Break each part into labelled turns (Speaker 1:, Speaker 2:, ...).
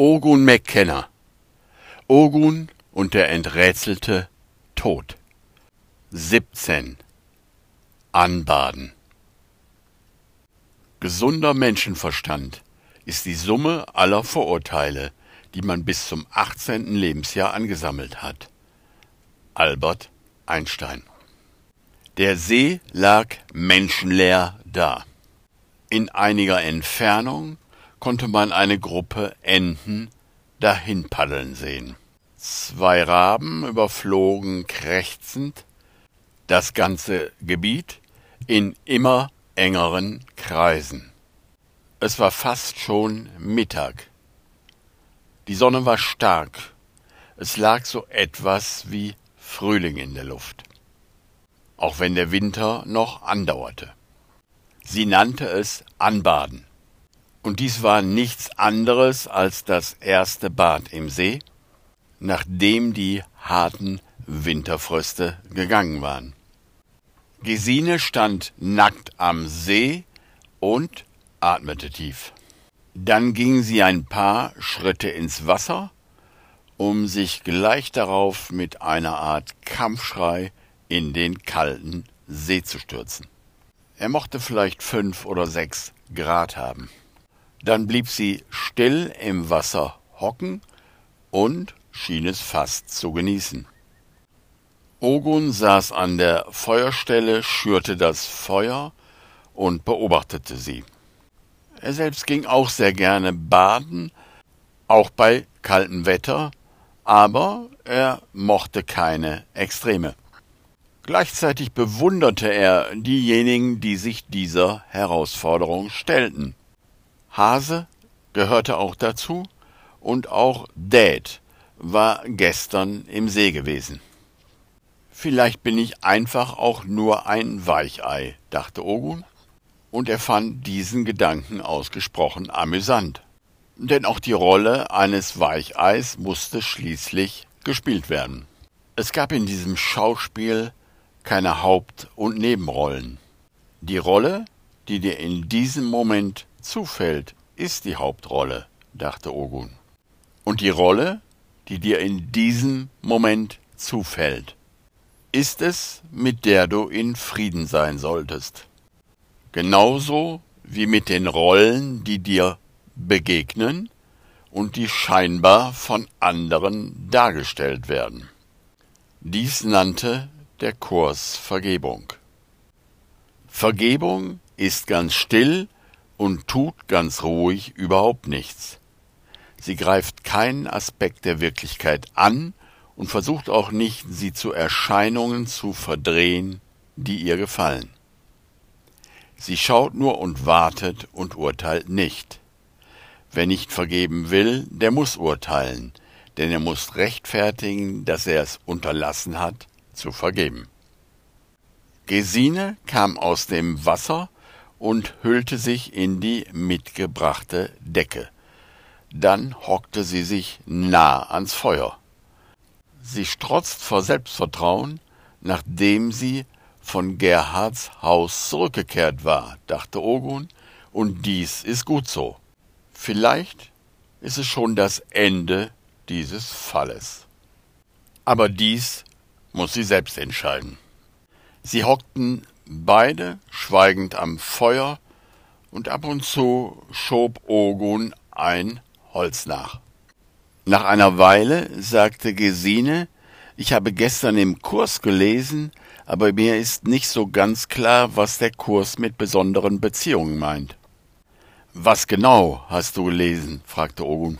Speaker 1: Ogun McKenna. Ogun und der enträtselte Tod. 17. Anbaden. Gesunder Menschenverstand ist die Summe aller Vorurteile, die man bis zum 18. Lebensjahr angesammelt hat. Albert Einstein. Der See lag menschenleer da. In einiger Entfernung konnte man eine Gruppe Enten dahinpaddeln sehen. Zwei Raben überflogen krächzend das ganze Gebiet in immer engeren Kreisen. Es war fast schon Mittag. Die Sonne war stark. Es lag so etwas wie Frühling in der Luft. Auch wenn der Winter noch andauerte. Sie nannte es Anbaden. Und dies war nichts anderes als das erste Bad im See, nachdem die harten Winterfröste gegangen waren. Gesine stand nackt am See und atmete tief. Dann ging sie ein paar Schritte ins Wasser, um sich gleich darauf mit einer Art Kampfschrei in den kalten See zu stürzen. Er mochte vielleicht fünf oder sechs Grad haben. Dann blieb sie still im Wasser hocken und schien es fast zu genießen. Ogun saß an der Feuerstelle, schürte das Feuer und beobachtete sie. Er selbst ging auch sehr gerne baden, auch bei kaltem Wetter, aber er mochte keine Extreme. Gleichzeitig bewunderte er diejenigen, die sich dieser Herausforderung stellten. Hase gehörte auch dazu und auch Dad war gestern im See gewesen. Vielleicht bin ich einfach auch nur ein Weichei, dachte Ogun, und er fand diesen Gedanken ausgesprochen amüsant. Denn auch die Rolle eines Weicheis musste schließlich gespielt werden. Es gab in diesem Schauspiel keine Haupt- und Nebenrollen. Die Rolle, die dir in diesem Moment zufällt, ist die Hauptrolle, dachte Ogun. Und die Rolle, die dir in diesem Moment zufällt, ist es, mit der du in Frieden sein solltest. Genauso wie mit den Rollen, die dir begegnen und die scheinbar von anderen dargestellt werden. Dies nannte der Kurs Vergebung. Vergebung ist ganz still und tut ganz ruhig überhaupt nichts. Sie greift keinen Aspekt der Wirklichkeit an und versucht auch nicht, sie zu Erscheinungen zu verdrehen, die ihr gefallen. Sie schaut nur und wartet und urteilt nicht. Wer nicht vergeben will, der muss urteilen, denn er muss rechtfertigen, dass er es unterlassen hat, zu vergeben. Gesine kam aus dem Wasser und hüllte sich in die mitgebrachte Decke. Dann hockte sie sich nah ans Feuer. Sie strotzt vor Selbstvertrauen, nachdem sie von Gerhards Haus zurückgekehrt war, dachte Ogun, und dies ist gut so. Vielleicht ist es schon das Ende dieses Falles. Aber dies muss sie selbst entscheiden. Sie hockten beide schweigend am Feuer, und ab und zu schob Ogun ein Holz nach. Nach einer Weile sagte Gesine, ich habe gestern im Kurs gelesen, aber mir ist nicht so ganz klar, was der Kurs mit besonderen Beziehungen meint. Was genau hast du gelesen? fragte Ogun.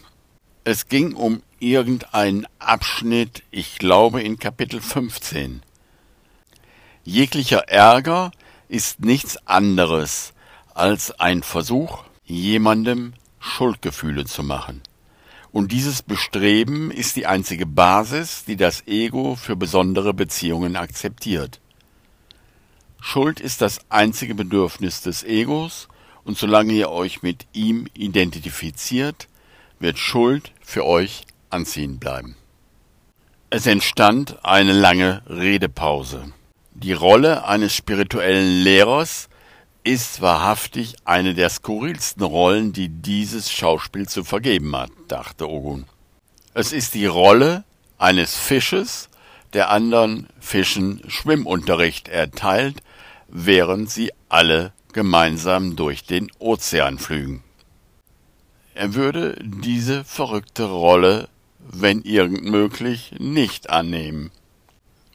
Speaker 1: Es ging um irgendeinen Abschnitt, ich glaube in Kapitel 15. Jeglicher Ärger ist nichts anderes als ein Versuch, jemandem Schuldgefühle zu machen. Und dieses Bestreben ist die einzige Basis, die das Ego für besondere Beziehungen akzeptiert. Schuld ist das einzige Bedürfnis des Egos, und solange ihr euch mit ihm identifiziert, wird Schuld für euch anziehend bleiben. Es entstand eine lange Redepause. Die Rolle eines spirituellen Lehrers ist wahrhaftig eine der skurrilsten Rollen, die dieses Schauspiel zu vergeben hat, dachte Ogun. Es ist die Rolle eines Fisches, der anderen Fischen Schwimmunterricht erteilt, während sie alle gemeinsam durch den Ozean flügen. Er würde diese verrückte Rolle, wenn irgend möglich, nicht annehmen.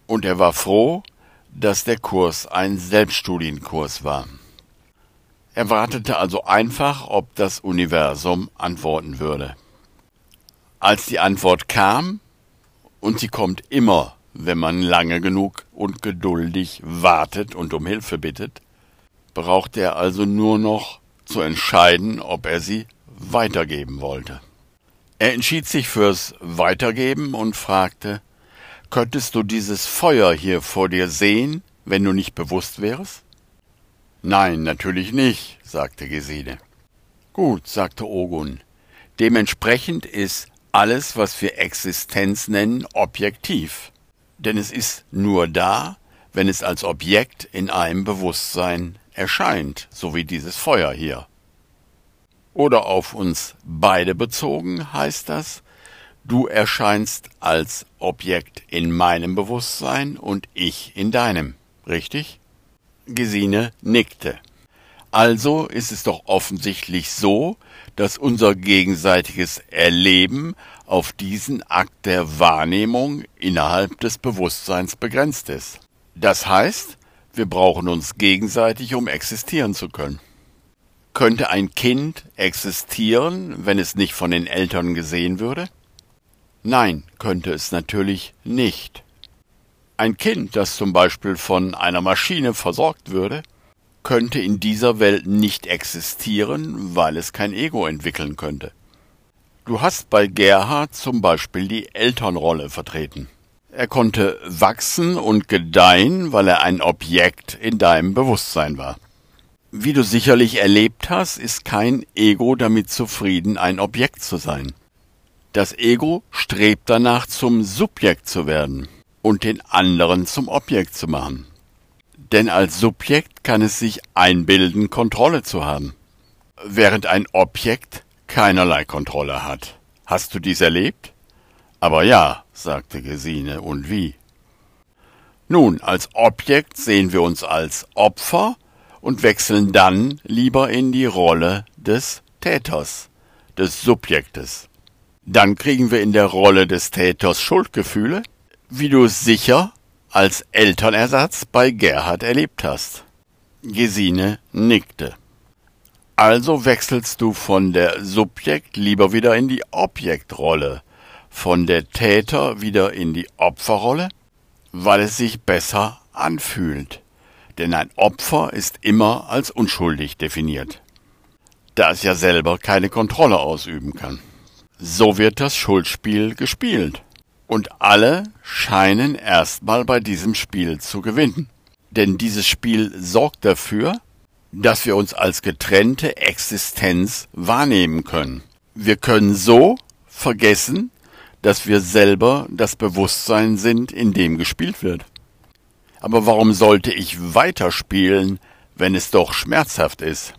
Speaker 1: Und er war froh, dass der Kurs ein Selbststudienkurs war. Er wartete also einfach, ob das Universum antworten würde. Als die Antwort kam, und sie kommt immer, wenn man lange genug und geduldig wartet und um Hilfe bittet, brauchte er also nur noch zu entscheiden, ob er sie weitergeben wollte. Er entschied sich fürs Weitergeben und fragte, könntest du dieses Feuer hier vor dir sehen, wenn du nicht bewusst wärst? Nein, natürlich nicht, sagte Gesine. Gut, sagte Ogun. Dementsprechend ist alles, was wir Existenz nennen, objektiv. Denn es ist nur da, wenn es als Objekt in einem Bewusstsein erscheint, so wie dieses Feuer hier. Oder auf uns beide bezogen heißt das, du erscheinst als Objekt in meinem Bewusstsein und ich in deinem, richtig? Gesine nickte. Also ist es doch offensichtlich so, dass unser gegenseitiges Erleben auf diesen Akt der Wahrnehmung innerhalb des Bewusstseins begrenzt ist. Das heißt, wir brauchen uns gegenseitig, um existieren zu können. Könnte ein Kind existieren, wenn es nicht von den Eltern gesehen würde? Nein, könnte es natürlich nicht. Ein Kind, das zum Beispiel von einer Maschine versorgt würde, könnte in dieser Welt nicht existieren, weil es kein Ego entwickeln könnte. Du hast bei Gerhard zum Beispiel die Elternrolle vertreten. Er konnte wachsen und gedeihen, weil er ein Objekt in deinem Bewusstsein war. Wie du sicherlich erlebt hast, ist kein Ego damit zufrieden, ein Objekt zu sein. Das Ego strebt danach, zum Subjekt zu werden und den anderen zum Objekt zu machen. Denn als Subjekt kann es sich einbilden, Kontrolle zu haben, während ein Objekt keinerlei Kontrolle hat. Hast du dies erlebt? Aber ja, sagte Gesine, und wie? Nun, als Objekt sehen wir uns als Opfer und wechseln dann lieber in die Rolle des Täters, des Subjektes. Dann kriegen wir in der Rolle des Täters Schuldgefühle wie du es sicher als Elternersatz bei Gerhard erlebt hast. Gesine nickte. Also wechselst du von der Subjekt lieber wieder in die Objektrolle, von der Täter wieder in die Opferrolle, weil es sich besser anfühlt. Denn ein Opfer ist immer als unschuldig definiert, da es ja selber keine Kontrolle ausüben kann. So wird das Schuldspiel gespielt. Und alle scheinen erstmal bei diesem Spiel zu gewinnen. Denn dieses Spiel sorgt dafür, dass wir uns als getrennte Existenz wahrnehmen können. Wir können so vergessen, dass wir selber das Bewusstsein sind, in dem gespielt wird. Aber warum sollte ich weiterspielen, wenn es doch schmerzhaft ist?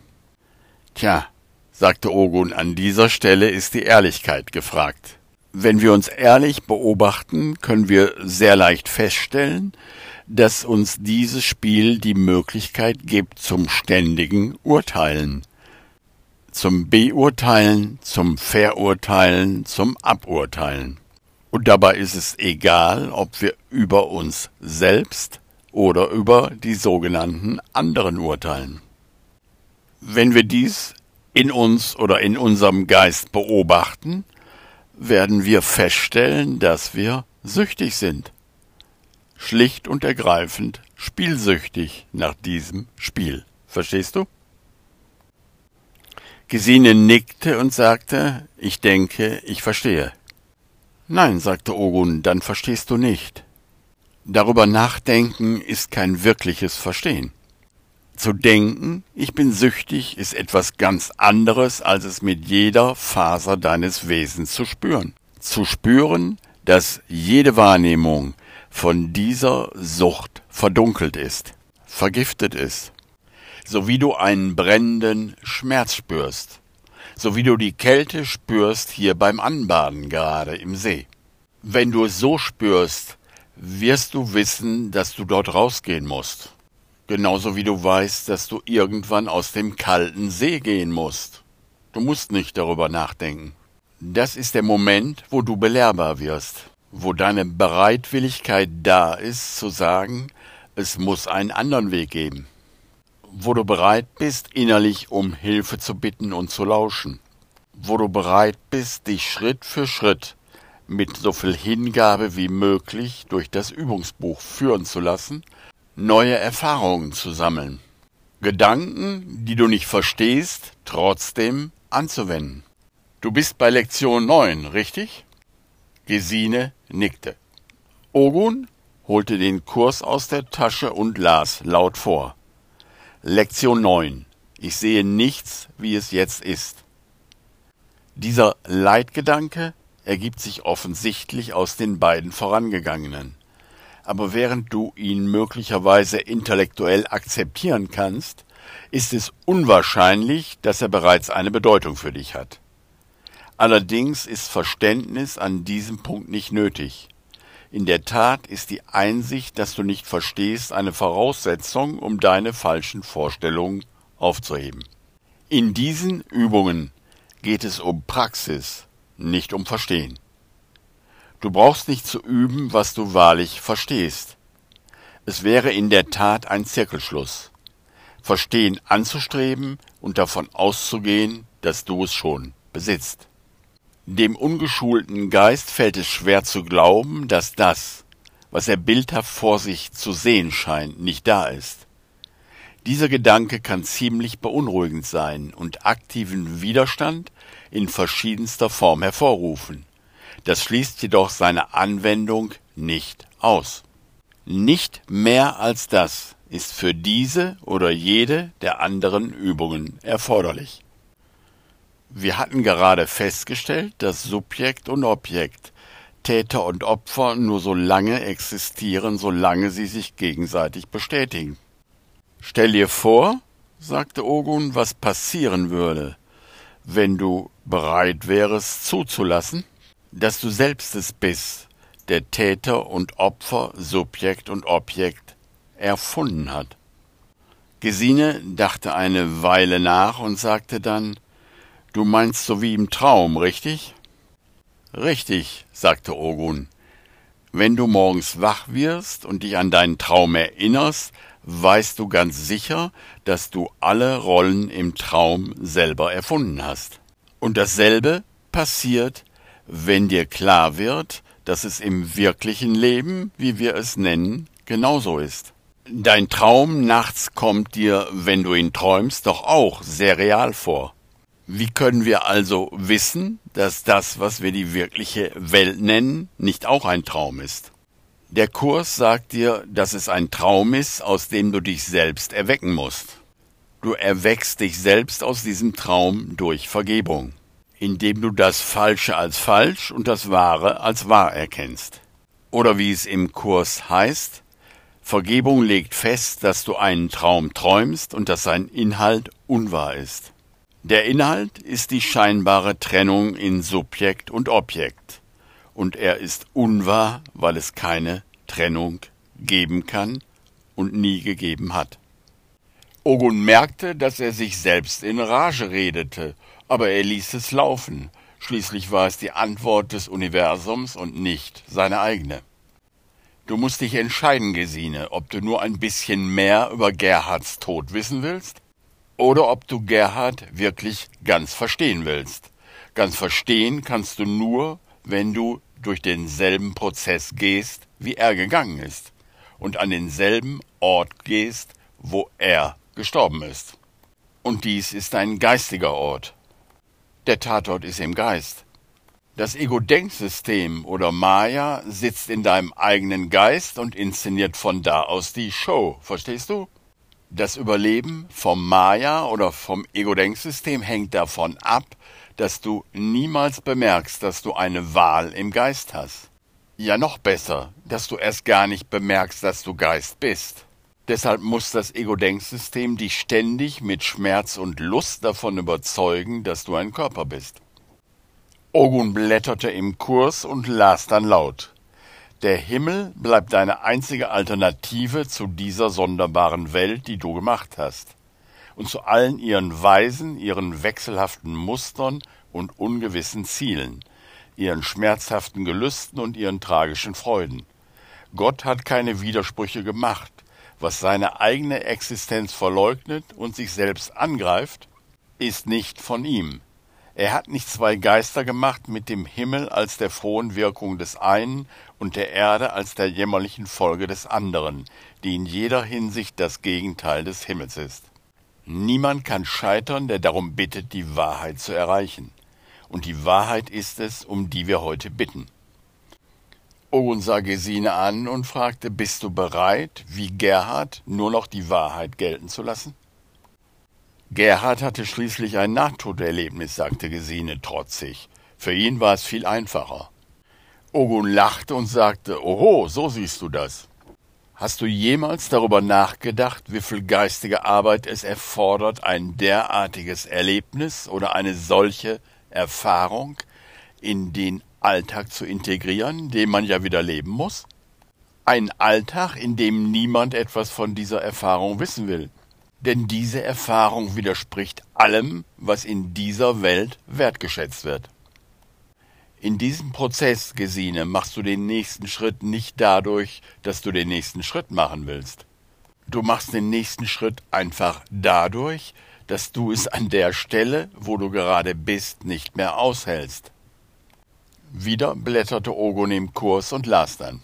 Speaker 1: Tja, sagte Ogun, an dieser Stelle ist die Ehrlichkeit gefragt. Wenn wir uns ehrlich beobachten, können wir sehr leicht feststellen, dass uns dieses Spiel die Möglichkeit gibt zum ständigen Urteilen, zum Beurteilen, zum Verurteilen, zum Aburteilen. Und dabei ist es egal, ob wir über uns selbst oder über die sogenannten anderen urteilen. Wenn wir dies in uns oder in unserem Geist beobachten, werden wir feststellen, dass wir süchtig sind. Schlicht und ergreifend spielsüchtig nach diesem Spiel. Verstehst du? Gesine nickte und sagte, ich denke, ich verstehe. Nein, sagte Ogun, dann verstehst du nicht. Darüber nachdenken ist kein wirkliches Verstehen. Zu denken, ich bin süchtig, ist etwas ganz anderes, als es mit jeder Faser deines Wesens zu spüren. Zu spüren, dass jede Wahrnehmung von dieser Sucht verdunkelt ist, vergiftet ist. so wie du einen brennenden Schmerz spürst, so wie du die Kälte spürst hier beim Anbaden gerade im See. Wenn du es so spürst, wirst du wissen, dass du dort rausgehen musst. Genauso wie du weißt, dass du irgendwann aus dem kalten See gehen musst. Du musst nicht darüber nachdenken. Das ist der Moment, wo du belehrbar wirst, wo deine Bereitwilligkeit da ist zu sagen, es muss einen anderen Weg geben, wo du bereit bist, innerlich um Hilfe zu bitten und zu lauschen, wo du bereit bist, dich Schritt für Schritt mit so viel Hingabe wie möglich durch das Übungsbuch führen zu lassen, neue Erfahrungen zu sammeln, Gedanken, die du nicht verstehst, trotzdem anzuwenden. Du bist bei Lektion 9, richtig? Gesine nickte. Ogun holte den Kurs aus der Tasche und las laut vor. Lektion 9. Ich sehe nichts, wie es jetzt ist. Dieser Leitgedanke ergibt sich offensichtlich aus den beiden vorangegangenen. Aber während du ihn möglicherweise intellektuell akzeptieren kannst, ist es unwahrscheinlich, dass er bereits eine Bedeutung für dich hat. Allerdings ist Verständnis an diesem Punkt nicht nötig. In der Tat ist die Einsicht, dass du nicht verstehst, eine Voraussetzung, um deine falschen Vorstellungen aufzuheben. In diesen Übungen geht es um Praxis, nicht um Verstehen. Du brauchst nicht zu üben, was du wahrlich verstehst. Es wäre in der Tat ein Zirkelschluss. Verstehen anzustreben und davon auszugehen, dass du es schon besitzt. Dem ungeschulten Geist fällt es schwer zu glauben, dass das, was er bildhaft vor sich zu sehen scheint, nicht da ist. Dieser Gedanke kann ziemlich beunruhigend sein und aktiven Widerstand in verschiedenster Form hervorrufen. Das schließt jedoch seine Anwendung nicht aus. Nicht mehr als das ist für diese oder jede der anderen Übungen erforderlich. Wir hatten gerade festgestellt, dass Subjekt und Objekt, Täter und Opfer nur so lange existieren, solange sie sich gegenseitig bestätigen. Stell dir vor, sagte Ogun, was passieren würde, wenn du bereit wärest zuzulassen, dass du selbst es bist, der Täter und Opfer, Subjekt und Objekt erfunden hat. Gesine dachte eine Weile nach und sagte dann Du meinst so wie im Traum, richtig? Richtig, sagte Ogun. Wenn du morgens wach wirst und dich an deinen Traum erinnerst, weißt du ganz sicher, dass du alle Rollen im Traum selber erfunden hast. Und dasselbe passiert, wenn dir klar wird, dass es im wirklichen Leben, wie wir es nennen, genauso ist. Dein Traum nachts kommt dir, wenn du ihn träumst, doch auch sehr real vor. Wie können wir also wissen, dass das, was wir die wirkliche Welt nennen, nicht auch ein Traum ist? Der Kurs sagt dir, dass es ein Traum ist, aus dem du dich selbst erwecken musst. Du erweckst dich selbst aus diesem Traum durch Vergebung, indem du das Falsche als falsch und das Wahre als wahr erkennst. Oder wie es im Kurs heißt, Vergebung legt fest, dass du einen Traum träumst und dass sein Inhalt unwahr ist. Der Inhalt ist die scheinbare Trennung in Subjekt und Objekt, und er ist unwahr, weil es keine Trennung geben kann und nie gegeben hat. Ogun merkte, dass er sich selbst in Rage redete, aber er ließ es laufen. Schließlich war es die Antwort des Universums und nicht seine eigene. Du musst dich entscheiden, Gesine, ob du nur ein bisschen mehr über Gerhards Tod wissen willst oder ob du Gerhard wirklich ganz verstehen willst. Ganz verstehen kannst du nur, wenn du durch denselben Prozess gehst, wie er gegangen ist, und an denselben Ort gehst, wo er gestorben ist. Und dies ist ein geistiger Ort. Der Tatort ist im Geist. Das Ego-Denksystem oder Maya sitzt in deinem eigenen Geist und inszeniert von da aus die Show, verstehst du? Das Überleben vom Maya oder vom Ego-Denksystem hängt davon ab, dass du niemals bemerkst, dass du eine Wahl im Geist hast. Ja, noch besser, dass du erst gar nicht bemerkst, dass du Geist bist. Deshalb muss das Ego-Denksystem dich ständig mit Schmerz und Lust davon überzeugen, dass du ein Körper bist. Ogun blätterte im Kurs und las dann laut. Der Himmel bleibt deine einzige Alternative zu dieser sonderbaren Welt, die du gemacht hast, und zu allen ihren Weisen, ihren wechselhaften Mustern und ungewissen Zielen, ihren schmerzhaften Gelüsten und ihren tragischen Freuden. Gott hat keine Widersprüche gemacht, was seine eigene Existenz verleugnet und sich selbst angreift, ist nicht von ihm. Er hat nicht zwei Geister gemacht mit dem Himmel als der frohen Wirkung des einen und der Erde als der jämmerlichen Folge des anderen, die in jeder Hinsicht das Gegenteil des Himmels ist. Niemand kann scheitern, der darum bittet, die Wahrheit zu erreichen. Und die Wahrheit ist es, um die wir heute bitten. Sah Gesine an und fragte, bist du bereit, wie Gerhard, nur noch die Wahrheit gelten zu lassen? Gerhard hatte schließlich ein Nahtoderlebnis, sagte Gesine trotzig. Für ihn war es viel einfacher. Ogun lachte und sagte, Oho, so siehst du das. Hast du jemals darüber nachgedacht, wie viel geistige Arbeit es erfordert, ein derartiges Erlebnis oder eine solche Erfahrung in den Alltag zu integrieren, den man ja wieder leben muss? Ein Alltag, in dem niemand etwas von dieser Erfahrung wissen will. Denn diese Erfahrung widerspricht allem, was in dieser Welt wertgeschätzt wird. In diesem Prozess, Gesine, machst du den nächsten Schritt nicht dadurch, dass du den nächsten Schritt machen willst. Du machst den nächsten Schritt einfach dadurch, dass du es an der Stelle, wo du gerade bist, nicht mehr aushältst. Wieder blätterte Ogon im Kurs und las dann.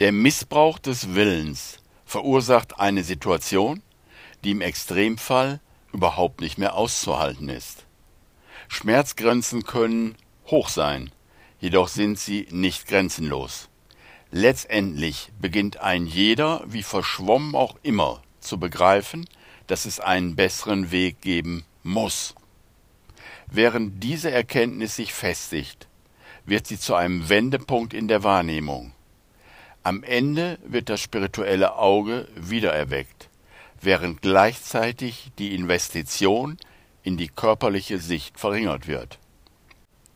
Speaker 1: Der Missbrauch des Willens verursacht eine Situation, die im Extremfall überhaupt nicht mehr auszuhalten ist. Schmerzgrenzen können hoch sein, jedoch sind sie nicht grenzenlos. Letztendlich beginnt ein jeder, wie verschwommen auch immer, zu begreifen, dass es einen besseren Weg geben muss. Während diese Erkenntnis sich festigt, wird sie zu einem Wendepunkt in der Wahrnehmung. Am Ende wird das spirituelle Auge wiedererweckt, während gleichzeitig die Investition in die körperliche Sicht verringert wird.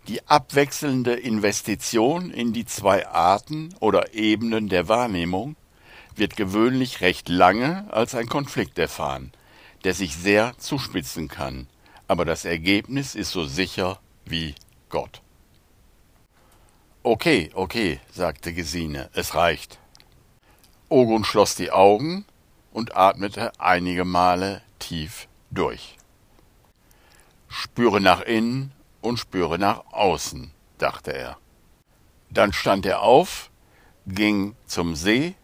Speaker 1: Die abwechselnde Investition in die zwei Arten oder Ebenen der Wahrnehmung wird gewöhnlich recht lange als ein Konflikt erfahren, der sich sehr zuspitzen kann, aber das Ergebnis ist so sicher wie Gott. Okay, okay, sagte Gesine, es reicht. Ogun schloss die Augen und atmete einige Male tief durch. Spüre nach innen und spüre nach außen, dachte er. Dann stand er auf, ging zum See,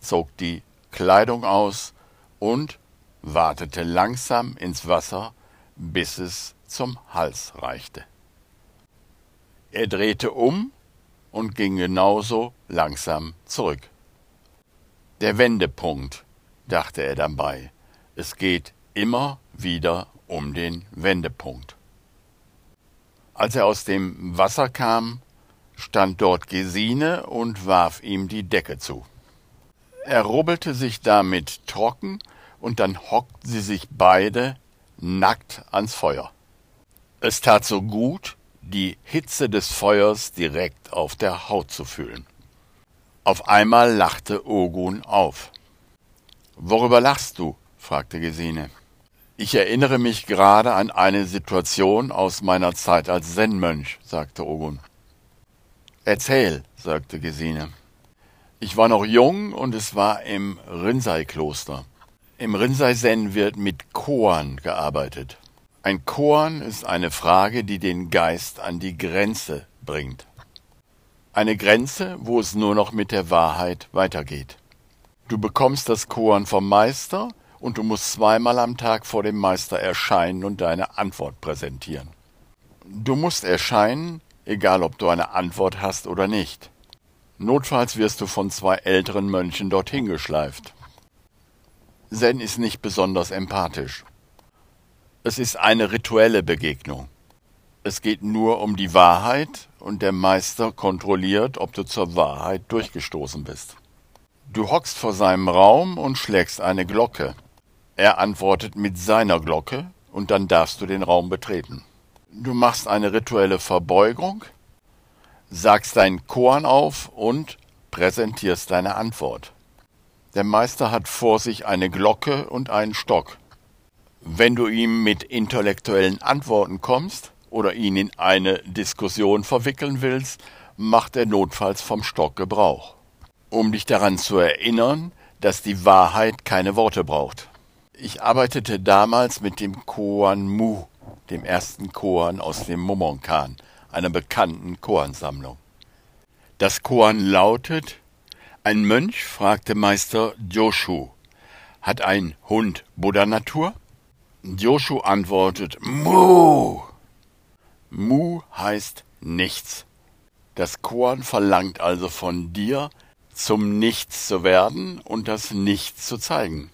Speaker 1: zog die Kleidung aus und wartete langsam ins Wasser, bis es zum Hals reichte. Er drehte um und ging genauso langsam zurück. Der Wendepunkt, dachte er dabei. Es geht immer wieder um den Wendepunkt. Als er aus dem Wasser kam, stand dort Gesine und warf ihm die Decke zu. Er rubbelte sich damit trocken, und dann hockten sie sich beide nackt ans Feuer. Es tat so gut, die Hitze des Feuers direkt auf der Haut zu fühlen. Auf einmal lachte Ogun auf. Worüber lachst du? fragte Gesine. Ich erinnere mich gerade an eine Situation aus meiner Zeit als Zen-Mönch, sagte Ogun. Erzähl, sagte Gesine. Ich war noch jung und es war im Rinzai-Kloster. Im Rinzai-Zen wird mit Koan gearbeitet. Ein Koan ist eine Frage, die den Geist an die Grenze bringt. Eine Grenze, wo es nur noch mit der Wahrheit weitergeht. Du bekommst das Koan vom Meister und du musst zweimal am Tag vor dem Meister erscheinen und deine Antwort präsentieren. Du musst erscheinen, egal ob du eine Antwort hast oder nicht. Notfalls wirst du von zwei älteren Mönchen dorthin geschleift. Zen ist nicht besonders empathisch. Es ist eine rituelle Begegnung. Es geht nur um die Wahrheit und der Meister kontrolliert, ob du zur Wahrheit durchgestoßen bist. Du hockst vor seinem Raum und schlägst eine Glocke. Er antwortet mit seiner Glocke und dann darfst du den Raum betreten. Du machst eine rituelle Verbeugung, sagst deinen Koan auf und präsentierst deine Antwort. Der Meister hat vor sich eine Glocke und einen Stock. Wenn du ihm mit intellektuellen Antworten kommst oder ihn in eine Diskussion verwickeln willst, macht er notfalls vom Stock Gebrauch um dich daran zu erinnern, dass die Wahrheit keine Worte braucht. Ich arbeitete damals mit dem Koan Mu, dem ersten Koan aus dem Momonkan, einer bekannten Koansammlung. Das Koan lautet, ein Mönch fragte Meister Joshu, hat ein Hund Buddha-Natur? Joshu antwortet, Mu. Mu heißt nichts. Das Koan verlangt also von dir, zum Nichts zu werden und das Nichts zu zeigen.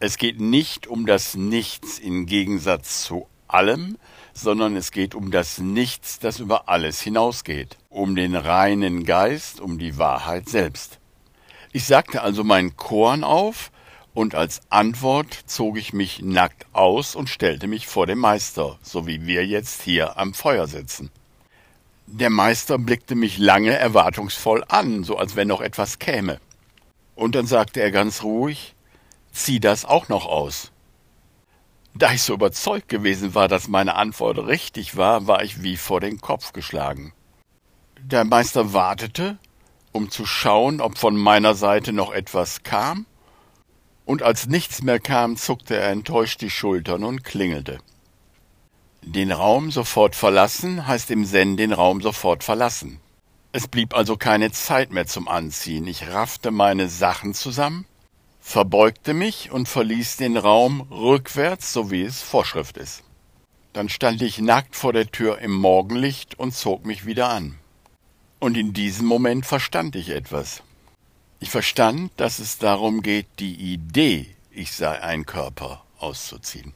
Speaker 1: Es geht nicht um das Nichts im Gegensatz zu allem, sondern es geht um das Nichts, das über alles hinausgeht, um den reinen Geist, um die Wahrheit selbst. Ich sagte also mein Korn auf, und als Antwort zog ich mich nackt aus und stellte mich vor dem Meister, so wie wir jetzt hier am Feuer sitzen. Der Meister blickte mich lange erwartungsvoll an, so als wenn noch etwas käme. Und dann sagte er ganz ruhig, zieh das auch noch aus. Da ich so überzeugt gewesen war, dass meine Antwort richtig war, war ich wie vor den Kopf geschlagen. Der Meister wartete, um zu schauen, ob von meiner Seite noch etwas kam, und als nichts mehr kam, zuckte er enttäuscht die Schultern und klingelte. Den Raum sofort verlassen heißt im Zen den Raum sofort verlassen. Es blieb also keine Zeit mehr zum Anziehen. Ich raffte meine Sachen zusammen, verbeugte mich und verließ den Raum rückwärts, so wie es Vorschrift ist. Dann stand ich nackt vor der Tür im Morgenlicht und zog mich wieder an. Und in diesem Moment verstand ich etwas. Ich verstand, dass es darum geht, die Idee, ich sei ein Körper, auszuziehen.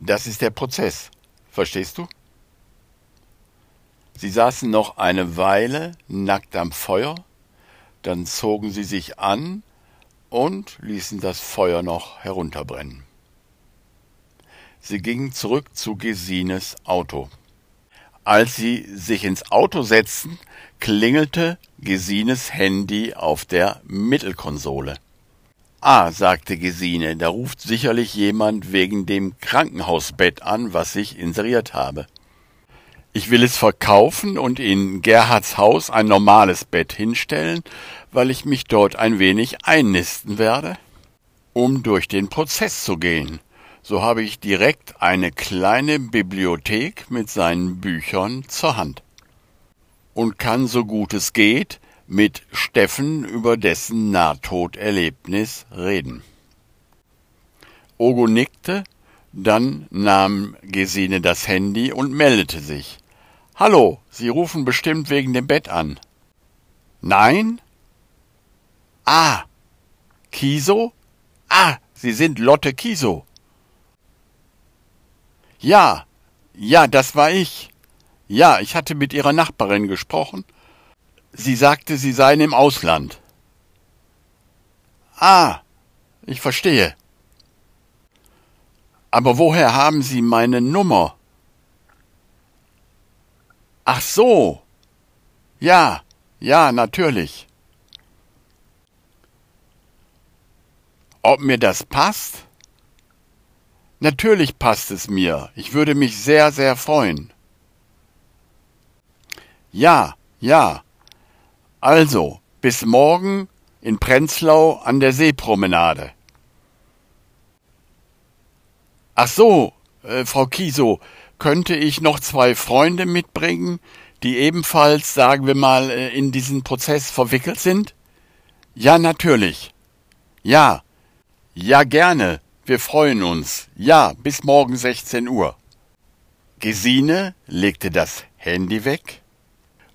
Speaker 1: Das ist der Prozess. Verstehst du? Sie saßen noch eine Weile nackt am Feuer, dann zogen sie sich an und ließen das Feuer noch herunterbrennen. Sie gingen zurück zu Gesines Auto. Als sie sich ins Auto setzten, klingelte Gesines Handy auf der Mittelkonsole. Ah, sagte Gesine, da ruft sicherlich jemand wegen dem Krankenhausbett an, was ich inseriert habe. Ich will es verkaufen und in Gerhards Haus ein normales Bett hinstellen, weil ich mich dort ein wenig einnisten werde, um durch den Prozess zu gehen. So habe ich direkt eine kleine Bibliothek mit seinen Büchern zur Hand und kann so gut es geht mit Steffen über dessen Nahtoderlebnis reden. Ogo nickte, dann nahm Gesine das Handy und meldete sich. Hallo, Sie rufen bestimmt wegen dem Bett an. Nein? Ah, Kiso? Ah, Sie sind Lotte Kiso. Ja, ja, das war ich. Ja, ich hatte mit Ihrer Nachbarin gesprochen Sie sagte, Sie seien im Ausland. Ah, ich verstehe. Aber woher haben Sie meine Nummer? Ach so. Ja, ja, natürlich. Ob mir das passt? Natürlich passt es mir. Ich würde mich sehr, sehr freuen. Ja, ja. Also, bis morgen in Prenzlau an der Seepromenade. Ach so, äh, Frau Kiso, könnte ich noch zwei Freunde mitbringen, die ebenfalls, sagen wir mal, äh, in diesen Prozess verwickelt sind? Ja, natürlich. Ja. Ja, gerne. Wir freuen uns. Ja, bis morgen 16 Uhr. Gesine legte das Handy weg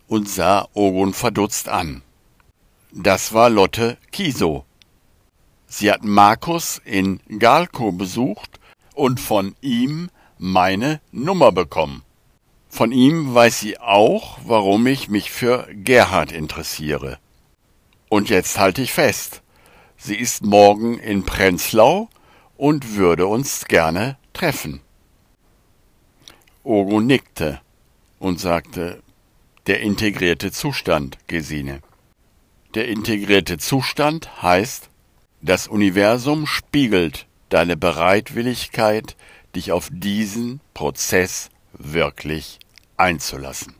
Speaker 1: und sah Ogun verdutzt an. Das war Lotte Kiso. Sie hat Markus in Galko besucht und von ihm meine Nummer bekommen. Von ihm weiß sie auch, warum ich mich für Gerhard interessiere. Und jetzt halte ich fest. Sie ist morgen in Prenzlau und würde uns gerne treffen. Ogo nickte und sagte, der integrierte Zustand, Gesine. Der integrierte Zustand heißt, das Universum spiegelt deine Bereitwilligkeit, dich auf diesen Prozess wirklich einzulassen.